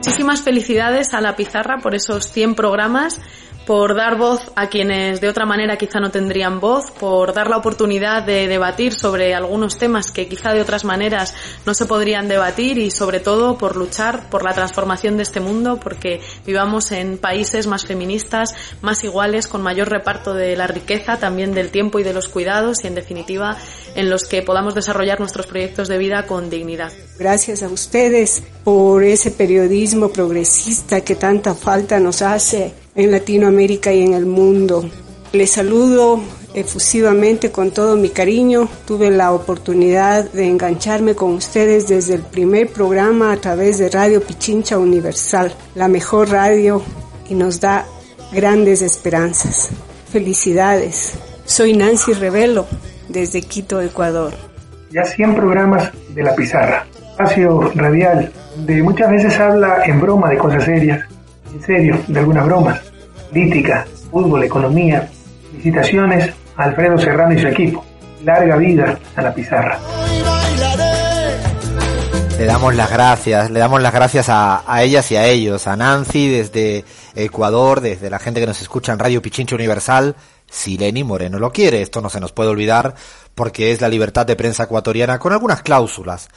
Muchísimas felicidades a la pizarra por esos 100 programas por dar voz a quienes de otra manera quizá no tendrían voz, por dar la oportunidad de debatir sobre algunos temas que quizá de otras maneras no se podrían debatir y sobre todo por luchar por la transformación de este mundo, porque vivamos en países más feministas, más iguales, con mayor reparto de la riqueza, también del tiempo y de los cuidados y en definitiva en los que podamos desarrollar nuestros proyectos de vida con dignidad. Gracias a ustedes por ese periodismo progresista que tanta falta nos hace en Latinoamérica y en el mundo. Les saludo efusivamente con todo mi cariño. Tuve la oportunidad de engancharme con ustedes desde el primer programa a través de Radio Pichincha Universal, la mejor radio y nos da grandes esperanzas. Felicidades. Soy Nancy Revelo desde Quito, Ecuador. Ya 100 programas de La Pizarra, espacio radial, de muchas veces habla en broma de cosas serias, en serio, de algunas bromas, política, fútbol, economía, felicitaciones a Alfredo Serrano y su equipo. Larga vida a la pizarra. Le damos las gracias, le damos las gracias a, ellas y a ellos, a Nancy desde Ecuador, desde la gente que nos escucha en Radio Pichincha Universal, si Lenny Moreno lo quiere, esto no se nos puede olvidar porque es la libertad de prensa ecuatoriana con algunas cláusulas.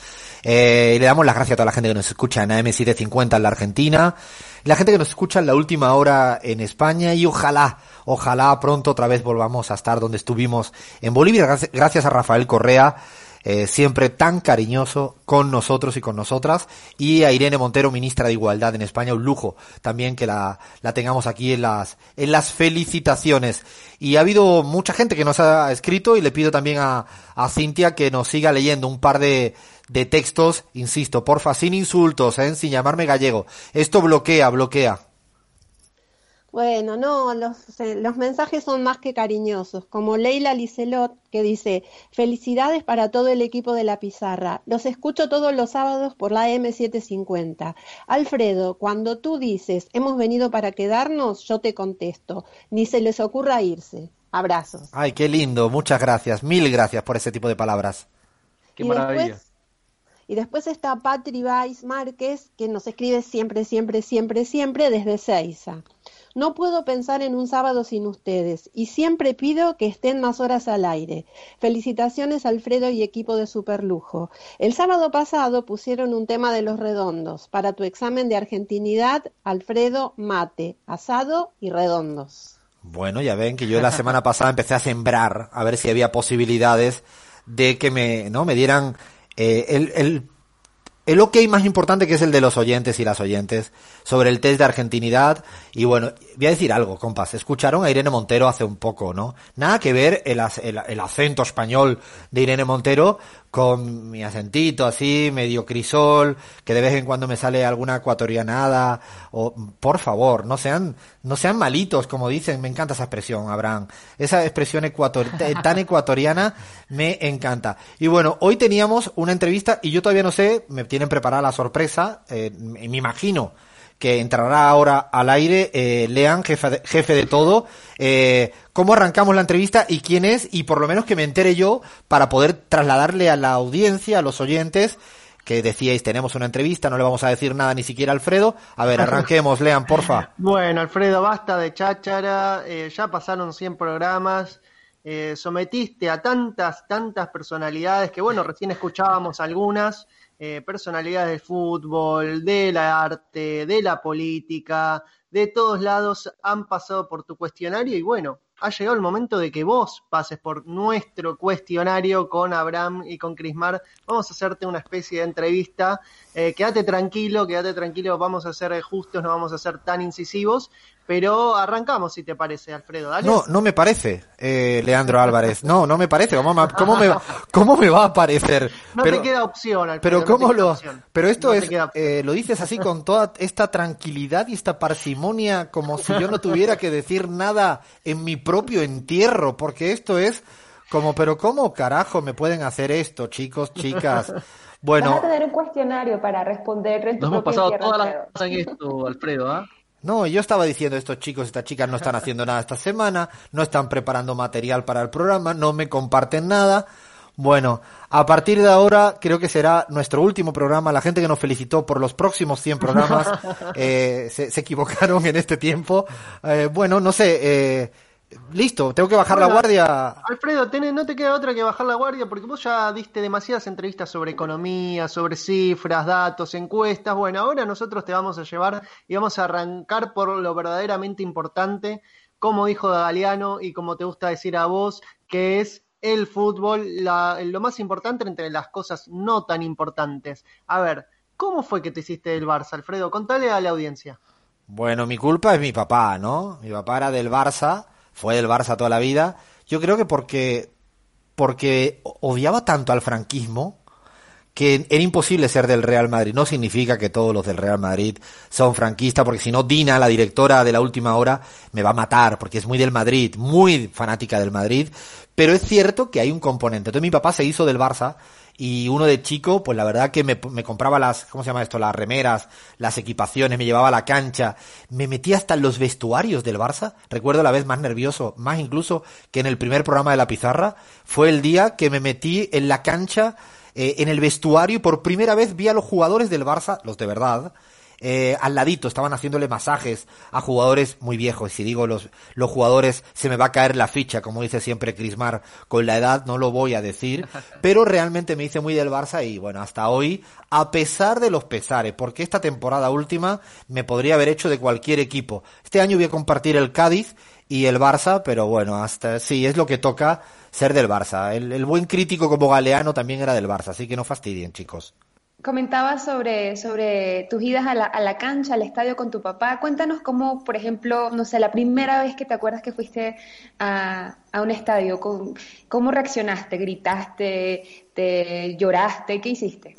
Eh, le damos las gracias a toda la gente que nos escucha en AM750 en la Argentina, la gente que nos escucha en la última hora en España y ojalá, ojalá pronto otra vez volvamos a estar donde estuvimos en Bolivia. Gracias a Rafael Correa eh, siempre tan cariñoso con nosotros y con nosotras, y a Irene Montero, ministra de Igualdad en España, un lujo también que la, la tengamos aquí en las, en las felicitaciones. Y ha habido mucha gente que nos ha escrito y le pido también a, a Cintia que nos siga leyendo un par de, de textos, insisto, porfa, sin insultos, ¿eh? sin llamarme gallego. Esto bloquea, bloquea. Bueno, no, los, eh, los, mensajes son más que cariñosos, como Leila Licelot, que dice, felicidades para todo el equipo de la pizarra, los escucho todos los sábados por la M750. Alfredo, cuando tú dices, hemos venido para quedarnos, yo te contesto, ni se les ocurra irse. Abrazos. Ay, qué lindo, muchas gracias, mil gracias por ese tipo de palabras. Qué y maravilla. Después, y después está Patri Weiss Márquez, que nos escribe siempre, siempre, siempre, siempre desde Seiza. No puedo pensar en un sábado sin ustedes y siempre pido que estén más horas al aire. Felicitaciones Alfredo y equipo de Superlujo. El sábado pasado pusieron un tema de los redondos. Para tu examen de argentinidad, Alfredo, mate, asado y redondos. Bueno, ya ven que yo la semana pasada empecé a sembrar a ver si había posibilidades de que me, ¿no? me dieran eh, el, el el ok más importante que es el de los oyentes y las oyentes sobre el test de argentinidad. Y bueno, voy a decir algo, compas. Escucharon a Irene Montero hace un poco, ¿no? Nada que ver el, el, el acento español de Irene Montero con mi acentito así, medio crisol, que de vez en cuando me sale alguna ecuatorianada, o por favor, no sean, no sean malitos, como dicen, me encanta esa expresión, Abraham. Esa expresión ecuator tan ecuatoriana me encanta. Y bueno, hoy teníamos una entrevista y yo todavía no sé, me tienen preparada la sorpresa, eh, me imagino que entrará ahora al aire, eh, Lean, jefe de, jefe de todo, eh, cómo arrancamos la entrevista y quién es, y por lo menos que me entere yo para poder trasladarle a la audiencia, a los oyentes, que decíais, tenemos una entrevista, no le vamos a decir nada ni siquiera a Alfredo. A ver, arranquemos, lean, porfa. Bueno, Alfredo, basta de cháchara, eh, ya pasaron 100 programas, eh, sometiste a tantas, tantas personalidades que, bueno, recién escuchábamos algunas, eh, personalidades del fútbol, del arte, de la política, de todos lados han pasado por tu cuestionario y bueno, ha llegado el momento de que vos pases por nuestro cuestionario con Abraham y con Crismar. Vamos a hacerte una especie de entrevista. Eh, quédate tranquilo, quédate tranquilo, vamos a ser justos, no vamos a ser tan incisivos, Pero arrancamos, si te parece, Alfredo. Dale. No, no me parece, eh, Leandro Álvarez. No, no me parece. ¿Cómo me, cómo me, cómo me va a parecer? No pero, te queda opción, Alfredo. Pero cómo lo, opción. pero esto No es, eh, lo dices así con toda esta tranquilidad y esta parsimonia, como si yo no tuviera que decir nada en mi propio entierro, porque esto es como, pero cómo carajo me pueden hacer esto, chicos, chicas. Vas Bueno, a tener un cuestionario para responder en tu Nos hemos pasado entierro, toda la en esto, Alfredo, ¿ah? No, yo estaba diciendo estos chicos, estas chicas no están haciendo nada esta semana, no están preparando material para el programa, no me comparten nada. Bueno, a partir de ahora creo que será nuestro último programa. La gente que nos felicitó por los próximos 100 programas eh, se, se equivocaron en este tiempo. Eh, bueno, no sé, eh, listo, tengo que bajar la guardia. Alfredo, tenés- no te queda otra que bajar la guardia porque vos ya diste demasiadas entrevistas sobre economía, sobre cifras, datos, encuestas. Bueno, ahora nosotros te vamos a llevar y vamos a arrancar por lo verdaderamente importante, como dijo Galeano y como te gusta decir a vos, que es el fútbol, la- lo más importante entre las cosas no tan importantes. A ver, ¿cómo fue que te hiciste del Barça, Alfredo? Contale a la audiencia. Bueno, mi culpa es mi papá, ¿no? Mi papá era del Barça, fue del Barça toda la vida. Yo creo que porque, porque odiaba tanto al franquismo que era imposible ser del Real Madrid. No significa que todos los del Real Madrid son franquistas, porque si no, Dina, la directora de la última hora, me va a matar, porque es muy del Madrid, muy fanática del Madrid. Pero es cierto que hay un componente. Entonces mi papá se hizo del Barça y uno de chico, pues la verdad que me, me compraba las, ¿cómo se llama esto? Las remeras, las equipaciones, me llevaba a la cancha, me metía hasta en los vestuarios del Barça. Recuerdo la vez más nervioso, más incluso que en el primer programa de la pizarra, fue el día que me metí en la cancha, eh, en el vestuario y por primera vez vi a los jugadores del Barça, los de verdad, eh, al ladito, estaban haciéndole masajes a jugadores muy viejos. Y si digo los, los jugadores, se me va a caer la ficha, como dice siempre Crismar, con la edad no lo voy a decir, pero realmente me hice muy del Barça y bueno, hasta hoy, a pesar de los pesares, porque esta temporada última me podría haber hecho de cualquier equipo. Este año voy a compartir el Cádiz y el Barça, pero bueno, hasta sí, es lo que toca ser del Barça. El, el buen crítico como Galeano también era del Barça, así que no fastidien, chicos. Comentabas sobre, sobre tus idas a la, a la cancha, al estadio con tu papá. Cuéntanos cómo, por ejemplo, no sé, la primera vez que te acuerdas que fuiste a, a un estadio, ¿cómo, cómo reaccionaste? ¿Gritaste? ¿Te lloraste? ¿Qué hiciste?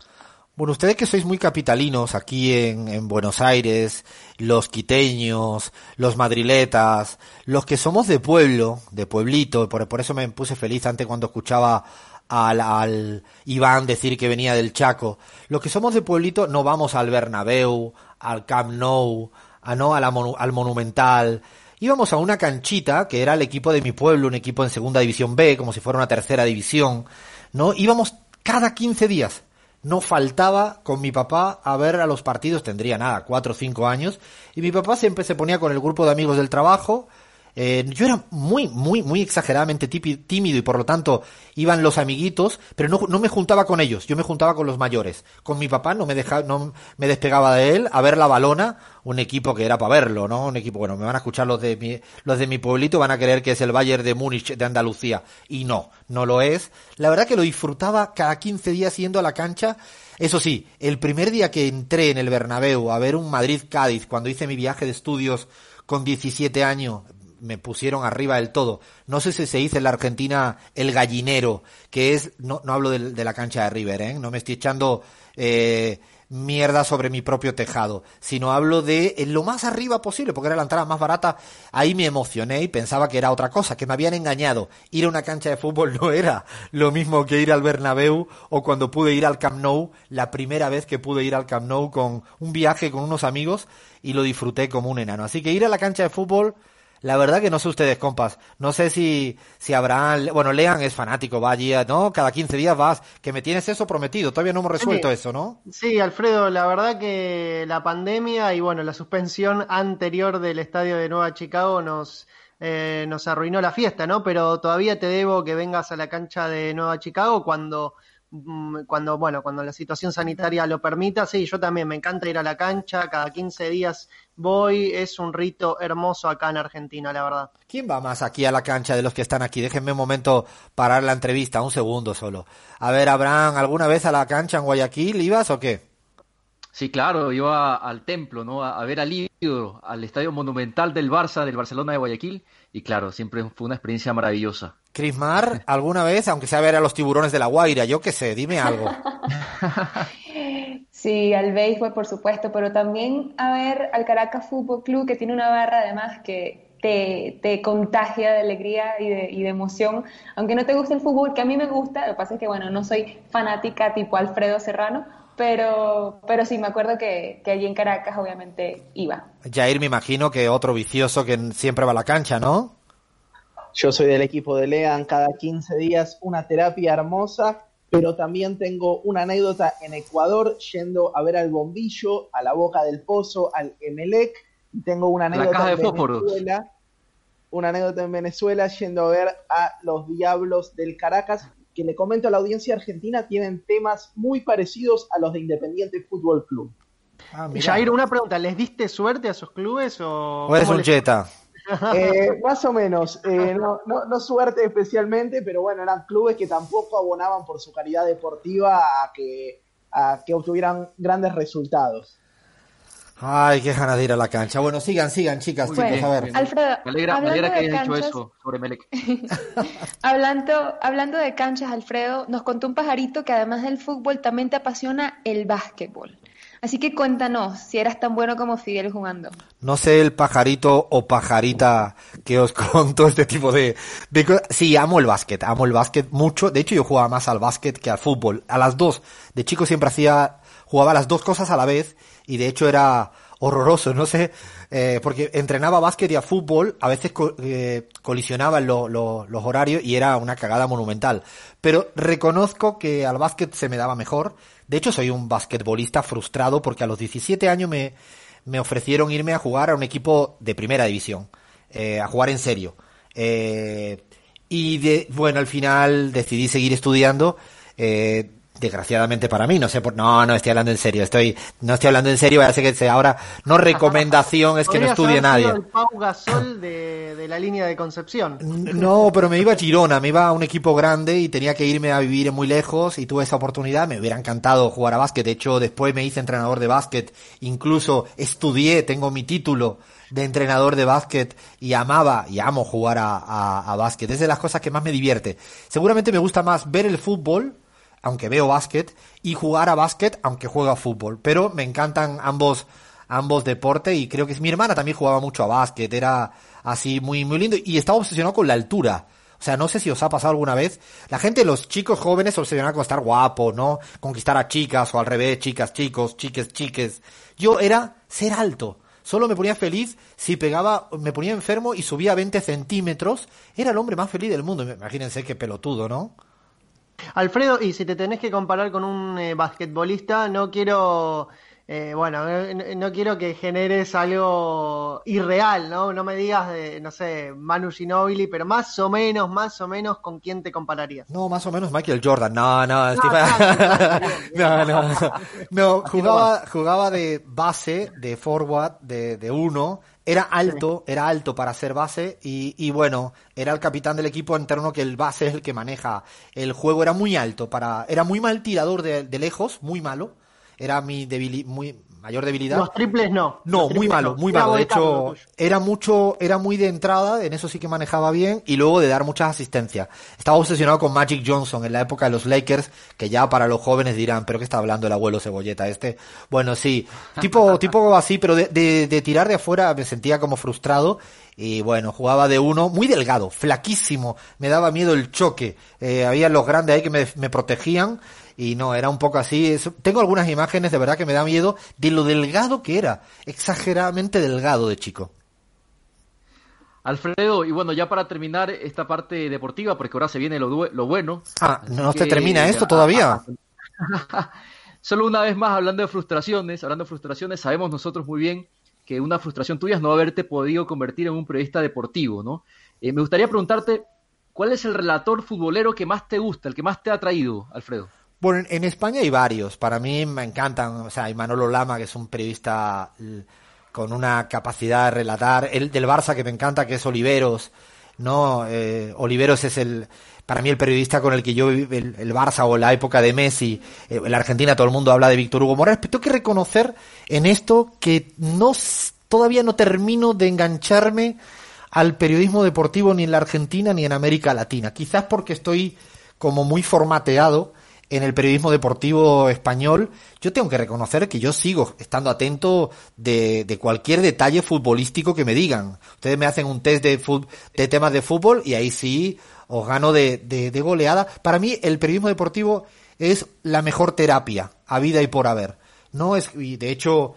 Bueno, ustedes que sois muy capitalinos aquí en, en Buenos Aires, los quiteños, los madriletas, los que somos de pueblo, de pueblito, por, por eso me puse feliz antes cuando escuchaba al, al Iván decir que venía del Chaco. Los que somos de pueblito no vamos al Bernabéu, al Camp Nou, a, no, a la al Monumental. Íbamos a una canchita que era el equipo de mi pueblo, un equipo en segunda división B, como si fuera una tercera división, ¿no? Íbamos cada 15 días no faltaba con mi papá a ver a los partidos, tendría nada, cuatro o cinco años, y mi papá siempre se ponía con el grupo de amigos del trabajo. Eh, yo era muy, muy, muy exageradamente tímido y por lo tanto iban los amiguitos, pero no, no me juntaba con ellos, yo me juntaba con los mayores. Con mi papá no me dejaba, no me despegaba de él a ver la balona, un equipo que era para verlo, ¿no? Un equipo, bueno, me van a escuchar los de mi, los de mi pueblito, van a creer que es el Bayern de Múnich de Andalucía. Y no, no lo es. La verdad que lo disfrutaba cada 15 días yendo a la cancha. Eso sí, el primer día que entré en el Bernabéu a ver un Madrid-Cádiz, cuando hice mi viaje de estudios con 17 años, me pusieron arriba del todo. No sé si se dice en la Argentina el gallinero, que es, no, no hablo de, de la cancha de River, ¿eh? no me estoy echando eh, mierda sobre mi propio tejado, sino hablo de lo más arriba posible, porque era la entrada más barata. Ahí me emocioné y pensaba que era otra cosa, que me habían engañado. Ir a una cancha de fútbol no era lo mismo que ir al Bernabéu o cuando pude ir al Camp Nou, la primera vez que pude ir al Camp Nou con un viaje con unos amigos y lo disfruté como un enano. Así que ir a la cancha de fútbol la verdad que no sé ustedes, compas. No sé si, si habrán, bueno, Lean es fanático, va allí, ¿no? Cada 15 días vas, que me tienes eso prometido. Todavía no hemos resuelto Sí. eso, ¿no? Sí, Alfredo, la verdad que la pandemia y bueno, la suspensión anterior del estadio de Nueva Chicago nos, eh, nos arruinó la fiesta, ¿no? Pero todavía te debo que vengas a la cancha de Nueva Chicago cuando, cuando, bueno, cuando la situación sanitaria lo permita. Sí, yo también me encanta ir a la cancha, cada 15 días voy, es un rito hermoso acá en Argentina, la verdad. ¿Quién va más aquí a la cancha de los que están aquí? Déjenme un momento parar la entrevista, un segundo solo. A ver, Abraham, ¿alguna vez a la cancha en Guayaquil ibas o qué? Sí, claro, iba al templo, ¿no? A, a ver a Al Estadio Monumental del Barça, del Barcelona de Guayaquil, y claro, siempre fue una experiencia maravillosa. Crismar, ¿alguna vez, aunque sea ver a los tiburones de la Guaira, yo qué sé, dime algo? Sí, al béisbol, por supuesto, pero también a ver al Caracas Fútbol Club, que tiene una barra además que te, te contagia de alegría y de, y de, emoción. Aunque no te guste el fútbol, que a mí me gusta, lo que pasa es que, bueno, no soy fanática tipo Alfredo Serrano, pero, pero sí, me acuerdo que, que allí en Caracas obviamente iba. Jair, me imagino que otro vicioso que siempre va a la cancha, ¿no? Yo soy del equipo de Lean, cada 15 días una terapia hermosa, pero también tengo una anécdota en Ecuador yendo a ver al bombillo, a la boca del pozo, al Emelec, y tengo una anécdota en Venezuela, una anécdota en Venezuela yendo a ver a los Diablos del Caracas, que le comento a la audiencia argentina, tienen temas muy parecidos a los de Independiente Fútbol Club. Ah, Jair, una pregunta, ¿les diste suerte a esos clubes o, ¿O eres un jeta? Eh, más o menos, eh, no, no, no, suerte especialmente, pero bueno, eran clubes que tampoco abonaban por su calidad deportiva a que, a que obtuvieran grandes resultados. Ay, qué ganas de ir a la cancha. Bueno, sigan, sigan, chicas, bueno, chicos, a ver. Alfredo, me alegra, me alegra que hayas canchas, hecho eso sobre Melec. hablando, hablando de canchas, Alfredo, nos contó un pajarito que además del fútbol también te apasiona el básquetbol. Así que cuéntanos si eras tan bueno como Fidel jugando. No sé el pajarito o pajarita que os contó este tipo de, de cosas. Sí, amo el básquet, amo el básquet mucho. De hecho, yo jugaba más al básquet que al fútbol. A las dos. De chico siempre hacía, jugaba las dos cosas a la vez y de hecho era horroroso, no sé, eh, porque entrenaba básquet y a fútbol, a veces co eh, colisionaban lo, lo, los horarios y era una cagada monumental. Pero reconozco que al básquet se me daba mejor. De hecho, soy un basquetbolista frustrado porque a los 17 años me, me ofrecieron irme a jugar a un equipo de primera división, eh, a jugar en serio. Eh, y de, bueno, al final decidí seguir estudiando. Desgraciadamente para mí, no sé por, no, no estoy hablando en serio, estoy, no estoy hablando en serio, sé que sea ahora, no recomendación es que no estudie nadie. el Pau Gasol de, de, la línea de Concepción. No, pero me iba a Girona, me iba a un equipo grande y tenía que irme a vivir muy lejos y tuve esa oportunidad, me hubiera encantado jugar a básquet, de hecho después me hice entrenador de básquet, incluso estudié, tengo mi título de entrenador de básquet y amaba y amo jugar a, a, a básquet, es de las cosas que más me divierte. Seguramente me gusta más ver el fútbol aunque veo básquet, y jugar a básquet, aunque juego a fútbol. Pero me encantan ambos, ambos deportes y creo que mi hermana también jugaba mucho a básquet, era así muy, muy lindo y estaba obsesionado con la altura. O sea, no sé si os ha pasado alguna vez. La gente, los chicos jóvenes, obsesionados con estar guapo, ¿no? Conquistar a chicas o al revés, chicas, chicos, chiques, chiques. Yo era ser alto. Solo me ponía feliz si pegaba, me ponía enfermo y subía 20 centímetros. Era el hombre más feliz del mundo. Imagínense qué pelotudo, ¿no? Alfredo, y si te tenés que comparar con un eh, basquetbolista, no quiero, eh, bueno, no, no, quiero que generes algo irreal, ¿no? No me digas, de, no sé, Manu Ginobili, pero más o menos, más o menos, ¿con quién te compararías? No, más o menos Michael Jordan. No, no, no, no, no, no, jugaba, jugaba de base, de forward, de, de uno, era alto, era alto para ser base y, y, bueno, era el capitán del equipo interno que el base es el que maneja. El juego, era muy alto para, era muy mal tirador de, de lejos, muy malo, era mi debili muy mayor debilidad. Los triples no. No, triples muy malo, no. muy malo. De hecho, era mucho, era muy de entrada, en eso sí que manejaba bien, y luego de dar muchas asistencias. Estaba obsesionado con Magic Johnson en la época de los Lakers, que ya para los jóvenes dirán, pero ¿qué está hablando el abuelo cebolleta este? Bueno, sí, tipo, tipo así, pero de, de, de tirar de afuera me sentía como frustrado y bueno, jugaba de uno, muy delgado, flaquísimo, me daba miedo el choque, eh, había los grandes ahí que me, me protegían y no, era un poco así. Eso, tengo algunas imágenes de verdad que me da miedo de lo delgado que era, exageradamente delgado de chico. Alfredo, y bueno, ya para terminar esta parte deportiva, porque ahora se viene lo, lo bueno. Ah, ¿no se termina esto todavía? Solo una vez más, hablando de frustraciones, hablando de frustraciones, sabemos nosotros muy bien que una frustración tuya es no haberte podido convertir en un periodista deportivo, ¿no? Eh, me gustaría preguntarte, ¿cuál es el relator futbolero que más te gusta, el que más te ha traído, Alfredo? Bueno, en España hay varios. Para mí me encantan. O sea, hay Manolo Lama, que es un periodista con una capacidad de relatar. El del Barça, que me encanta, que es Oliveros. No, eh, Oliveros es el, para mí el periodista con el que yo el, el Barça o la época de Messi, eh, en la Argentina todo el mundo habla de Víctor Hugo Morales, pero tengo que reconocer en esto que no todavía no termino de engancharme al periodismo deportivo ni en la Argentina ni en América Latina. Quizás porque estoy como muy formateado en el periodismo deportivo español, yo tengo que reconocer que yo sigo estando atento de, de cualquier detalle futbolístico que me digan. Ustedes me hacen un test de, de temas de fútbol y ahí sí os gano de, de, de goleada. Para mí el periodismo deportivo es la mejor terapia a vida y por haber. No es, y de hecho,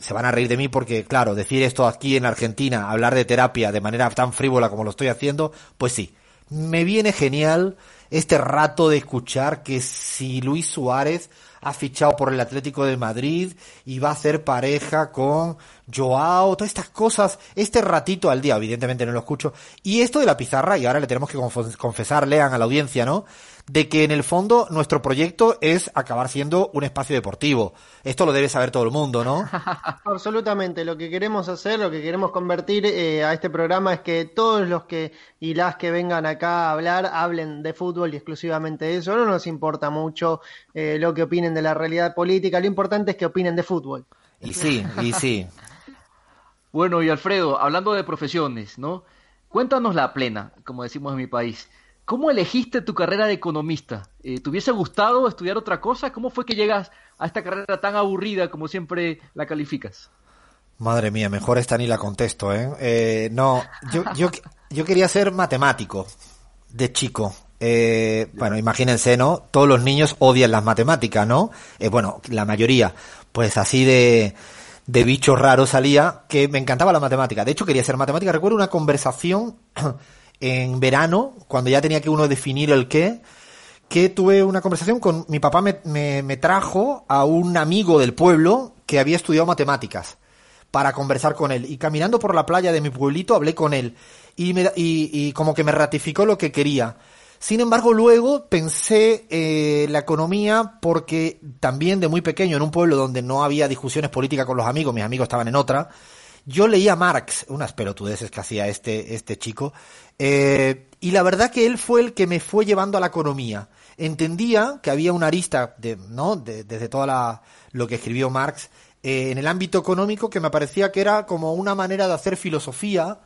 se van a reír de mí porque, claro, decir esto aquí en Argentina, hablar de terapia de manera tan frívola como lo estoy haciendo, pues sí, me viene genial este rato de escuchar que si Luis Suárez ha fichado por el Atlético de Madrid y va a hacer pareja con Joao, todas estas cosas, este ratito al día, evidentemente no lo escucho, y esto de la pizarra, y ahora le tenemos que confesar, lean a la audiencia, ¿no? de que en el fondo nuestro proyecto es acabar siendo un espacio deportivo. Esto lo debe saber todo el mundo, ¿no? Absolutamente. Lo que queremos hacer, lo que queremos convertir eh, a este programa es que todos los que y las que vengan acá a hablar hablen de fútbol y exclusivamente de eso. No nos importa mucho eh, lo que opinen de la realidad política. Lo importante es que opinen de fútbol. Y sí, y sí. bueno, y Alfredo, hablando de profesiones, ¿no? Cuéntanos la plena, como decimos en mi país. ¿Cómo elegiste tu carrera de economista? Eh, ¿Te hubiese gustado estudiar otra cosa? ¿Cómo fue que llegas a esta carrera tan aburrida como siempre la calificas? Madre mía, mejor esta ni la contesto, ¿eh? eh no, yo, yo, yo quería ser matemático de chico. Eh, bueno, imagínense, ¿no? Todos los niños odian las matemáticas, ¿no? Eh, bueno, la mayoría. Pues así de, de bicho raro salía que me encantaba la matemática. De hecho, quería ser matemática. Recuerdo una conversación en verano, cuando ya tenía que uno definir el qué, que tuve una conversación con mi papá me, me, trajo a un amigo del pueblo que había estudiado matemáticas para conversar con él. Y caminando por la playa de mi pueblito hablé con él y, me, y, y como que me ratificó lo que quería. Sin embargo, luego pensé eh, la economía porque también de muy pequeño, en un pueblo donde no había discusiones políticas con los amigos, mis amigos estaban en otra, yo leía Marx, unas pelotudeces que hacía este, este chico, eh, y la verdad que él fue el que me fue llevando a la economía. Entendía que había una arista, de, ¿no? desde toda la, lo que escribió Marx, eh, en el ámbito económico que me parecía que era como una manera de hacer filosofía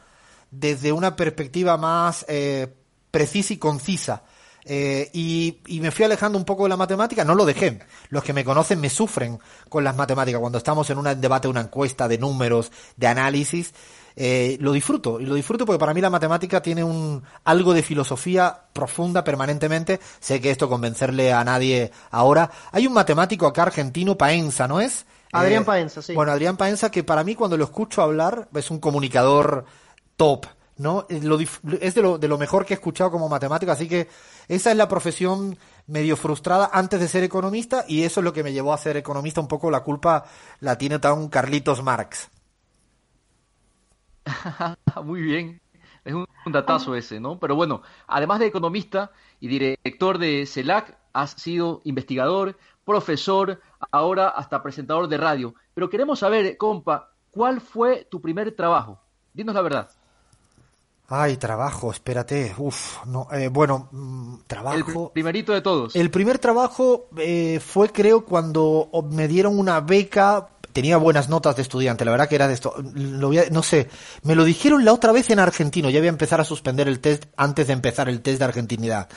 desde una perspectiva más eh, precisa y concisa. Eh, y, y, me fui alejando un poco de la matemática, no lo dejé. Los que me conocen me sufren con las matemáticas. Cuando estamos en un debate, una encuesta de números, de análisis, eh, lo disfruto. Y lo disfruto porque para mí la matemática tiene un algo de filosofía profunda permanentemente. Sé que esto convencerle a nadie ahora. Hay un matemático acá argentino, Paenza, ¿no es? Adrián eh, Paenza, sí. Bueno, Adrián Paenza, que para mí cuando lo escucho hablar es un comunicador top. ¿No? es de lo, de lo mejor que he escuchado como matemático, así que esa es la profesión medio frustrada antes de ser economista y eso es lo que me llevó a ser economista. Un poco la culpa la tiene tan Carlitos Marx. Muy bien. Es un, datazo ese, ¿no? Pero bueno, además de economista y director de CELAC, has sido investigador, profesor, ahora hasta presentador de radio. Pero queremos saber, compa, ¿cuál fue tu primer trabajo? Dinos la verdad. Ay, trabajo, espérate. Uf, no, eh, bueno, mm, trabajo. El primerito de todos. El primer trabajo eh, fue, creo, cuando me dieron una beca. Tenía buenas notas de estudiante, la verdad que era de esto. Lo no sé, me lo dijeron la otra vez en argentino. Ya voy a empezar a suspender el test antes de empezar el test de argentinidad.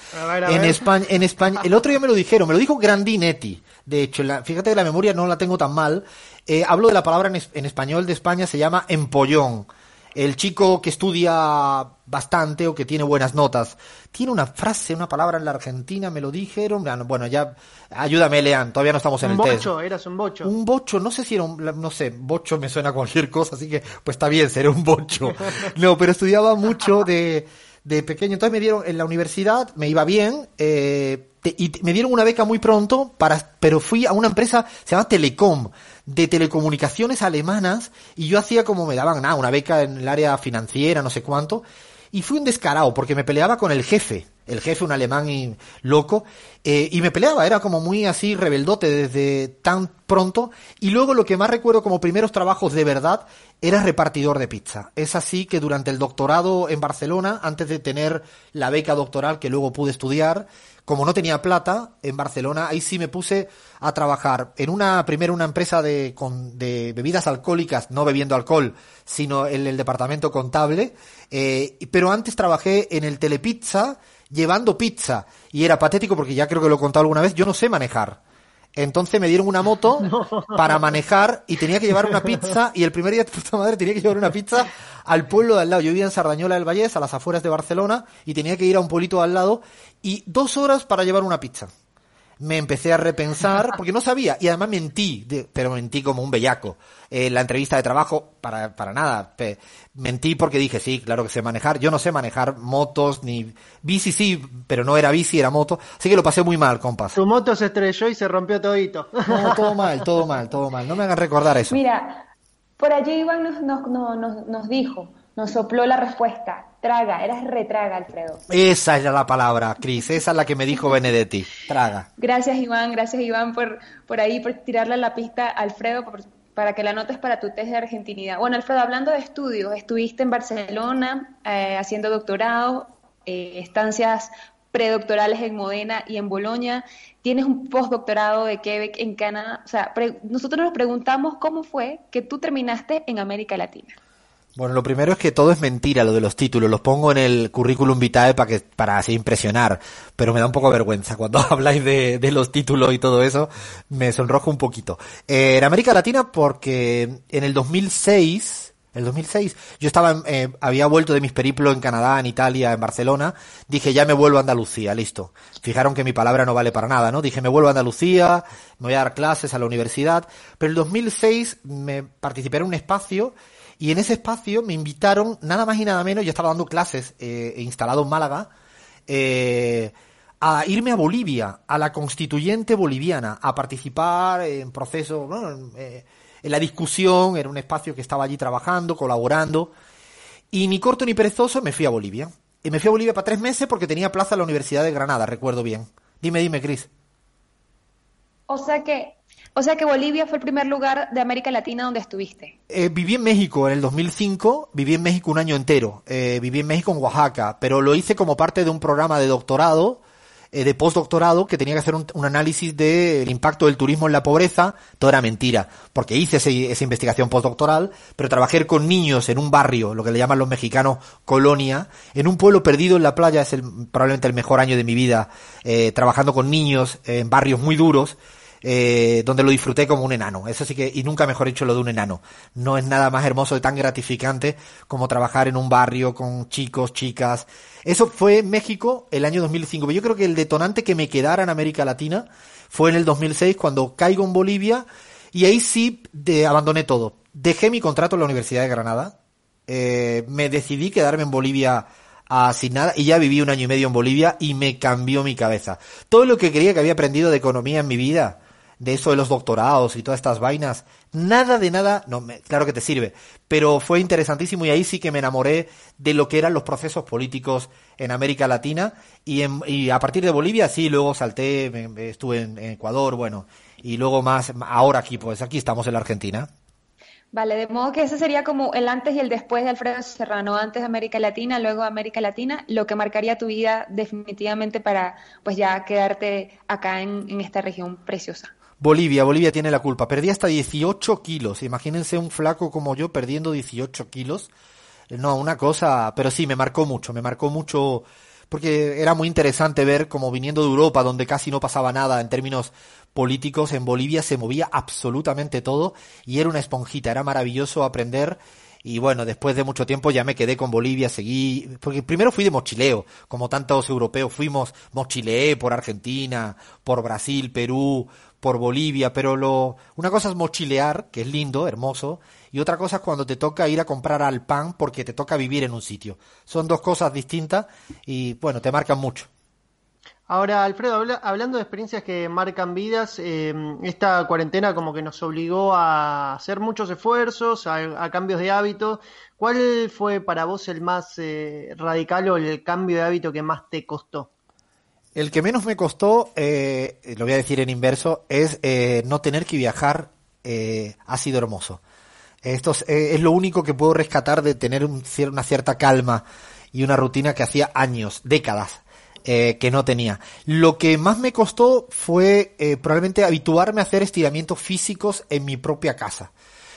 en España, en España, el otro día me lo dijeron, me lo dijo Grandinetti. De hecho, fíjate que la memoria no la tengo tan mal. Eh, hablo de la palabra en, en español de España, se llama empollón el chico que estudia bastante o que tiene buenas notas. Tiene una frase, una palabra en la Argentina, me lo dijeron. Bueno, ya, ayúdame, Lean, todavía no estamos en el test. Un bocho, eras un bocho. Un bocho, no sé si era un, no sé, bocho me suena a cualquier cosa, así que, pues está bien, seré un bocho. No, pero estudiaba mucho de, de pequeño. Entonces me dieron, en la universidad, me iba bien, eh, y me dieron una beca muy pronto, para, pero fui a una empresa, se llama Telecom, de telecomunicaciones alemanas, y yo hacía como me daban, nada, una beca en el área financiera, no sé cuánto, y fui un descarado, porque me peleaba con el jefe. El jefe, un alemán y, loco, eh, y me peleaba, era como muy así rebeldote desde tan pronto, y luego lo que más recuerdo como primeros trabajos de verdad era repartidor de pizza. Es así que durante el doctorado en Barcelona, antes de tener la beca doctoral que luego pude estudiar, como no tenía plata en Barcelona, ahí sí me puse a trabajar en una, primero una empresa de, con, de bebidas alcohólicas, no bebiendo alcohol, sino en el departamento contable, eh, pero antes trabajé en el Telepizza, llevando pizza. Y era patético porque ya creo que lo he contado alguna vez, yo no sé manejar. Entonces me dieron una moto para manejar y tenía que llevar una pizza y el primer día de puta madre tenía que llevar una pizza al pueblo de al lado. Yo vivía en Sardañola del Vallés, a las afueras de Barcelona, y tenía que ir a un pueblito al lado y dos horas para llevar una pizza me empecé a repensar, porque no sabía, y además mentí, pero mentí como un bellaco. En la entrevista de trabajo, para, para nada. mentí porque dije, sí, claro que sé manejar. Yo no sé manejar motos, ni bici sí, pero no era bici, era moto. Así que lo pasé muy mal, compas. Su moto se estrelló y se rompió todito. No, todo mal, todo mal, todo mal. No me hagan recordar eso. Mira, por allí Iván nos, nos, nos, nos dijo, nos sopló la respuesta. Traga, eras retraga, Alfredo. Esa es la palabra, Cris, esa es la que me dijo Benedetti. Traga. Gracias, Iván, gracias, Iván, por, por ahí, por tirarle la pista a Alfredo, para que la notes para tu test de argentinidad. Bueno, Alfredo, hablando de estudios, estuviste en Barcelona eh, haciendo doctorado, eh, estancias predoctorales en Modena y en Bolonia, tienes un postdoctorado de Quebec en Canadá. O sea, nosotros nos preguntamos cómo fue que tú terminaste en América Latina. Bueno, lo primero es que todo es mentira, lo de los títulos. Los pongo en el currículum vitae para que para así impresionar, pero me da un poco vergüenza cuando habláis de, de los títulos y todo eso. Me sonrojo un poquito. Eh, en América Latina, porque en el 2006, el 2006, yo estaba, eh, había vuelto de mis periplos en Canadá, en Italia, en Barcelona. Dije, ya me vuelvo a Andalucía, listo. Fijaron que mi palabra no vale para nada, ¿no? Dije, me vuelvo a Andalucía, me voy a dar clases a la universidad. Pero el 2006 me participé en un espacio y en ese espacio me invitaron, nada más y nada menos, yo estaba dando clases eh, instalado en Málaga, eh, a irme a Bolivia, a la constituyente boliviana, a participar en procesos, eh, en la discusión, era un espacio que estaba allí trabajando, colaborando. Y ni corto ni perezoso me fui a Bolivia. Y me fui a Bolivia para tres meses porque tenía plaza en la Universidad de Granada, recuerdo bien. Dime, dime, Cris. O sea que o sea que Bolivia fue el primer lugar de América Latina donde estuviste. Eh, viví en México en el 2005, viví en México un año entero, eh, viví en México en Oaxaca, pero lo hice como parte de un programa de doctorado, eh, de postdoctorado, que tenía que hacer un, análisis del impacto del turismo en la pobreza. Todo era mentira, porque hice esa investigación postdoctoral, pero trabajé con niños en un barrio, lo que le llaman los mexicanos colonia, en un pueblo perdido en la playa, es el, probablemente el mejor año de mi vida, trabajando con niños en barrios muy duros eh, donde lo disfruté como un enano. Eso sí que, y nunca mejor hecho lo de un enano. No es nada más hermoso y tan gratificante como trabajar en un barrio con chicos, chicas. Eso fue México el año 2005. Yo creo que el detonante que me quedara en América Latina fue en el 2006 cuando caigo en Bolivia y ahí sí abandoné todo. Dejé mi contrato en la Universidad de Granada. Eh, me decidí quedarme en Bolivia sin nada y ya viví un año y medio en Bolivia y me cambió mi cabeza. Todo lo que creía que había aprendido de economía en mi vida, de eso de los doctorados y todas estas vainas, nada de nada, no, claro que te sirve, pero fue interesantísimo y ahí sí que me enamoré de lo que eran los procesos políticos en América Latina y, y a partir de Bolivia sí, luego salté, estuve en, Ecuador, bueno, y luego más, ahora aquí, pues aquí estamos en la Argentina. Vale, de modo que ese sería como el antes y el después de Alfredo Serrano, antes América Latina, luego América Latina, lo que marcaría tu vida definitivamente para pues ya quedarte acá en, en esta región preciosa. Bolivia, Bolivia tiene la culpa. Perdí hasta 18 kilos. Imagínense un flaco como yo perdiendo 18 kilos. No, una cosa, pero sí, me marcó mucho, me marcó mucho porque era muy interesante ver como viniendo de Europa, donde casi no pasaba nada en términos políticos, en Bolivia se movía absolutamente todo y era una esponjita, era maravilloso aprender y bueno, después de mucho tiempo ya me quedé con Bolivia, seguí, porque primero fui de mochileo, como tantos europeos fuimos, mochileé por Argentina, por Brasil, Perú, por Bolivia, pero lo, una cosa es mochilear, que es lindo, hermoso, y otra cosa es cuando te toca ir a comprar al pan porque te toca vivir en un sitio. Son dos cosas distintas y bueno, te marcan mucho. Ahora, Alfredo, hablando de experiencias que marcan vidas, eh, esta cuarentena como que nos obligó a hacer muchos esfuerzos, a, cambios de hábito. ¿Cuál fue para vos el más eh, radical o el cambio de hábito que más te costó? El que menos me costó, eh, lo voy a decir en inverso, es no tener que viajar. ha sido hermoso. Esto es, lo único que puedo rescatar de tener una cierta calma y una rutina que hacía años, décadas eh, que no tenía. Lo que más me costó fue eh, probablemente habituarme a hacer estiramientos físicos en mi propia casa.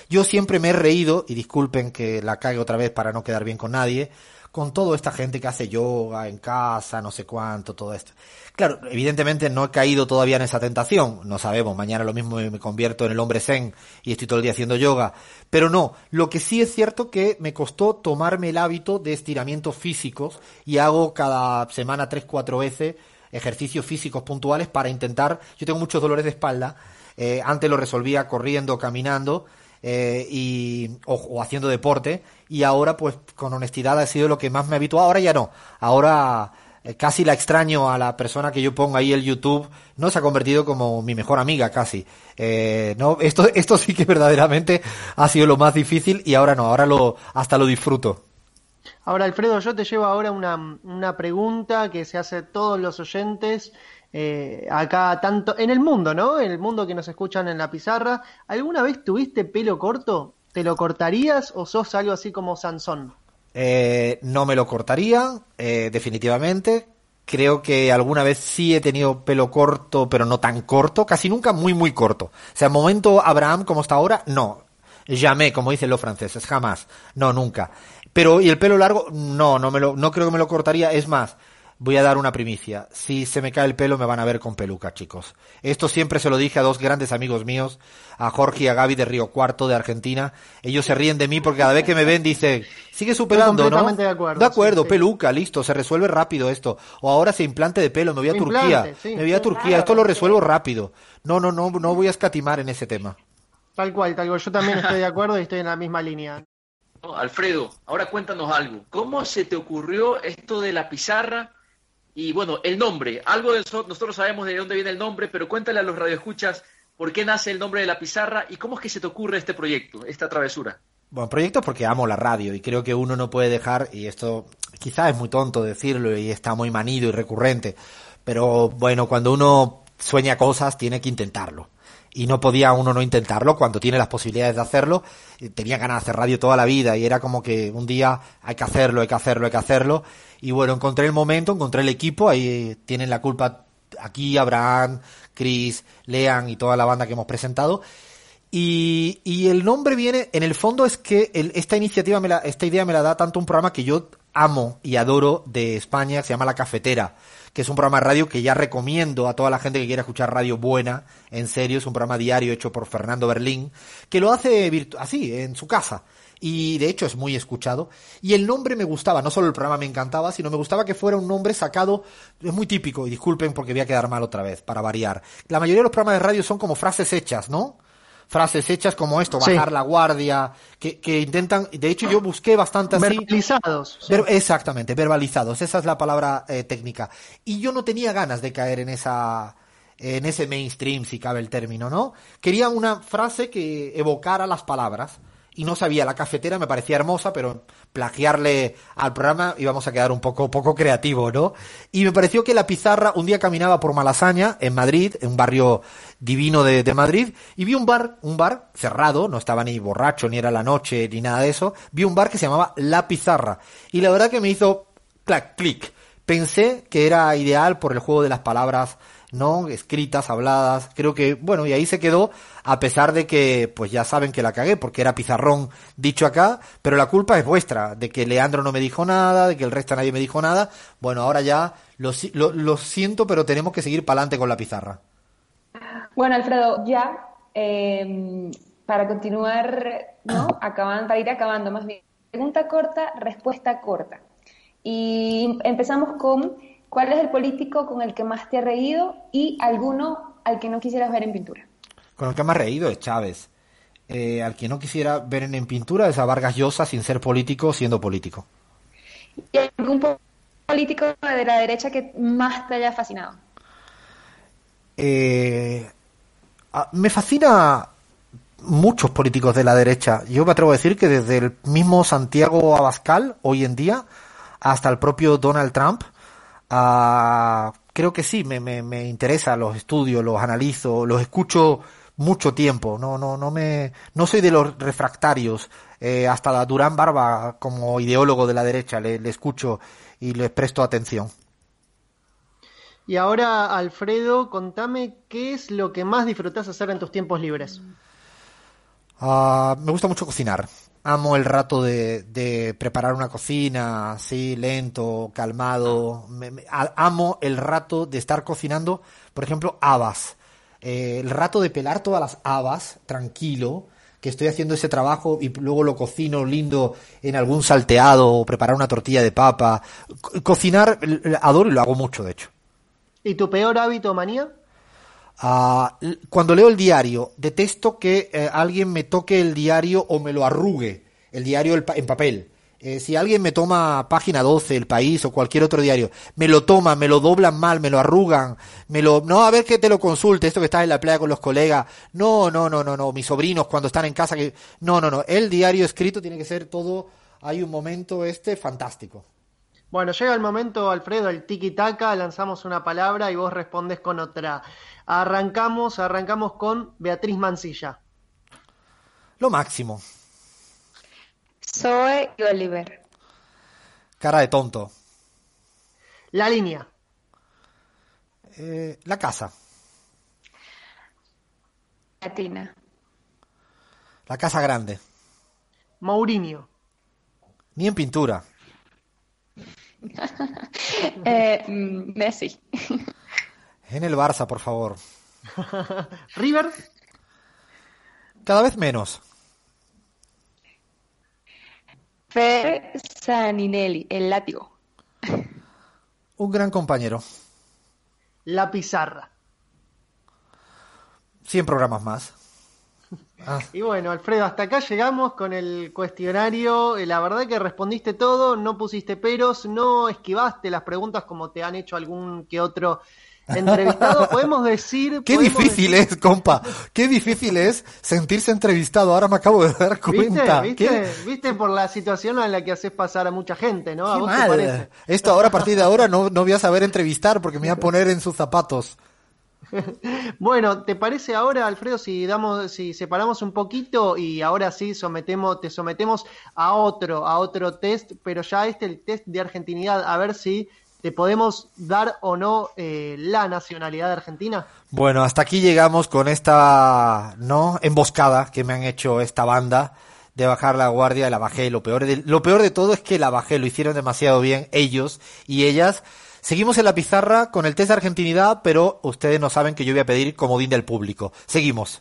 Yo siempre me he reído, y disculpen que la caiga otra vez para no quedar bien con nadie, con toda esta gente que hace yoga en casa, no sé cuánto, todo esto. Claro, evidentemente no he caído todavía en esa tentación, no sabemos, mañana lo mismo me convierto en el hombre zen y estoy todo el día haciendo yoga, pero no, lo que sí es cierto que me costó tomarme el hábito de estiramientos físicos y hago cada semana tres, cuatro veces ejercicios físicos puntuales para intentar, yo tengo muchos dolores de espalda, eh, antes lo resolvía corriendo, caminando, eh, y, o, haciendo deporte y ahora pues con honestidad ha sido lo que más me ha habituado. Ahora ya no, ahora eh, casi la extraño a la persona que yo pongo ahí el YouTube, no se ha convertido como mi mejor amiga casi. Eh, no, esto, esto sí que verdaderamente ha sido lo más difícil y ahora no, ahora lo, hasta lo disfruto. Ahora, Alfredo, yo te llevo ahora una, una pregunta que se hace todos los oyentes eh, acá tanto en el mundo, ¿no? En el mundo que nos escuchan en la pizarra. ¿Alguna vez tuviste pelo corto? ¿Te lo cortarías o sos algo así como Sansón? Eh, no me lo cortaría, eh, definitivamente. Creo que alguna vez sí he tenido pelo corto, pero no tan corto, casi nunca muy, muy corto. O sea, momento Abraham como está ahora, no. Llamé, como dicen los franceses, jamás. No, nunca. Pero, ¿y el pelo largo? No, no me lo, no creo que me lo cortaría. Es más, voy a dar una primicia. Si se me cae el pelo me van a ver con peluca, chicos. Esto siempre se lo dije a dos grandes amigos míos, a Jorge y a Gaby de Río Cuarto de Argentina. Ellos se ríen de mí porque cada vez que me ven dicen, sigue superando, ¿no? De acuerdo, de acuerdo peluca, listo, se resuelve rápido esto. O ahora se implante de pelo, me voy a Turquía. me voy a Turquía, esto lo resuelvo rápido. No, no, no, no voy a escatimar en ese tema. Tal cual, tal cual. Yo también estoy de acuerdo y estoy en la misma línea. Alfredo, ahora cuéntanos algo. ¿Cómo se te ocurrió esto de la pizarra y bueno, el nombre, algo de eso, nosotros sabemos de dónde viene el nombre, pero cuéntale a los radioescuchas por qué nace el nombre de la pizarra y cómo es que se te ocurre este proyecto, esta travesura. Bueno, proyecto porque amo la radio y creo que uno no puede dejar, y esto quizás es muy tonto decirlo y está muy manido y recurrente, pero bueno, cuando uno sueña cosas tiene que intentarlo y no podía uno no intentarlo cuando tiene las posibilidades de hacerlo. Tenía ganas de hacer radio toda la vida y era como que un día hay que hacerlo, hay que hacerlo, hay que hacerlo. Y bueno, encontré el momento, encontré el equipo, ahí tienen la culpa aquí Abraham, Chris, Lean y toda la banda que hemos presentado. Y, y el nombre viene, en el fondo es que esta iniciativa, me la, esta idea me la da tanto un programa que yo amo y adoro de España, que se llama La Cafetera que es un programa de radio que ya recomiendo a toda la gente que quiera escuchar radio buena, en serio, es un programa diario hecho por Fernando Berlín, que lo hace así, en su casa. Y de hecho es muy escuchado. Y el nombre me gustaba, no solo el programa me encantaba, sino me gustaba que fuera un nombre sacado, es muy típico, y disculpen porque voy a quedar mal otra vez, para variar. La mayoría de los programas de radio son como frases hechas, ¿no? Frases hechas como esto, bajar la guardia, que, que, intentan, de hecho yo busqué bastante así. Verbalizados. exactamente, verbalizados, esa es la palabra eh, técnica. Y yo no tenía ganas de caer en esa, en ese mainstream, si cabe el término, ¿no? Quería una frase que evocara las palabras y no sabía, la cafetera me parecía hermosa, pero plagiarle al programa íbamos a quedar un poco, poco creativo, ¿no? Y me pareció que la pizarra, un día caminaba por Malasaña, en Madrid, en un barrio divino de, de Madrid, y vi un bar, un bar cerrado, no estaba ni borracho, ni era la noche, ni nada de eso, vi un bar que se llamaba La Pizarra. Y la verdad que me hizo clac, clic. Pensé que era ideal por el juego de las palabras ¿no? Escritas, habladas, creo que, bueno, y ahí se quedó, a pesar de que, pues ya saben que la cagué, porque era pizarrón dicho acá, pero la culpa es vuestra, de que Leandro no me dijo nada, de que el resto nadie me dijo nada, bueno, ahora ya lo, lo, siento, pero tenemos que seguir para adelante con la pizarra. Bueno, Alfredo, ya, em, para continuar, ¿no? Acaban, para ir acabando más bien. Pregunta corta, respuesta corta. Y empezamos con ¿Cuál es el político con el que más te ha reído y alguno al que no quisieras ver en pintura? Con el que más reído es Chávez. Eh, al que no quisiera ver en, pintura es a Vargas Llosa sin ser político, siendo político. ¿Y algún político de la derecha que más te haya fascinado? eh, me fascina muchos políticos de la derecha. Yo me atrevo a decir que desde el mismo Santiago Abascal, hoy en día, hasta el propio Donald Trump, uh, creo que sí, me, me, me interesa, los estudio, los analizo, los escucho mucho tiempo. No, no, no me, no soy de los refractarios. Eh, hasta Durán Barba, como ideólogo de la derecha, le, le escucho y le presto atención. Y ahora, Alfredo, contame qué es lo que más disfrutas hacer en tus tiempos libres. Uh, me gusta mucho cocinar. Amo el rato de, de preparar una cocina, así, lento, calmado. Me, me, amo el rato de estar cocinando, por ejemplo, habas. Eh, el rato de pelar todas las habas, tranquilo, que estoy haciendo ese trabajo y luego lo cocino lindo en algún salteado o preparar una tortilla de papa. Co cocinar, adoro y lo hago mucho, de hecho. ¿Y tu peor hábito, manía? Cuando leo el diario, detesto que eh, alguien me toque el diario o me lo arrugue, el diario en papel. Eh, si alguien me toma página 12, El País o cualquier otro diario, me lo toma, me lo doblan mal, me lo arrugan, me lo... No, a ver que te lo consulte, esto que estás en la playa con los colegas. No, no, no, no, no, mis sobrinos cuando están en casa, que... No, no, no, el diario escrito tiene que ser todo... Hay un momento este fantástico. Bueno, llega el momento, Alfredo, el tiki-taka, lanzamos una palabra y vos respondes con otra. Arrancamos, arrancamos con Beatriz Mancilla. Lo máximo. Zoe y Oliver. Cara de tonto. La línea. Eh, la casa. Latina. La casa grande. Mourinho. Ni en pintura. eh, Messi. En el Barça, por favor. River. Cada vez menos. Fer Saninelli, el látigo. Un gran compañero. La pizarra. 100 programas más. Ah. Y bueno, Alfredo, hasta acá llegamos con el cuestionario. La verdad que respondiste todo, no pusiste peros, no esquivaste las preguntas como te han hecho algún que otro entrevistado. Podemos decir. Qué podemos difícil decir... es, compa. Qué difícil es sentirse entrevistado. Ahora me acabo de dar cuenta. ¿Viste? ¿Viste? ¿Viste? por la situación a la que haces pasar a mucha gente, ¿no? ¿A Qué vos mal. te parece? Esto ahora, a partir de ahora, no, no voy a saber entrevistar porque me voy a poner en sus zapatos. Bueno, ¿te parece ahora, Alfredo, si damos, si separamos un poquito y ahora sí sometemos, te sometemos a otro, a otro test, pero ya este el test de argentinidad, a ver si te podemos dar o no eh, la nacionalidad de Argentina? Bueno, hasta aquí llegamos con esta no emboscada que me han hecho esta banda de bajar la guardia, la bajé. Lo peor de, lo peor de todo es que la bajé, lo hicieron demasiado bien ellos y ellas. Seguimos en la pizarra con el test de argentinidad, pero ustedes no saben que yo voy a pedir comodín del público. Seguimos.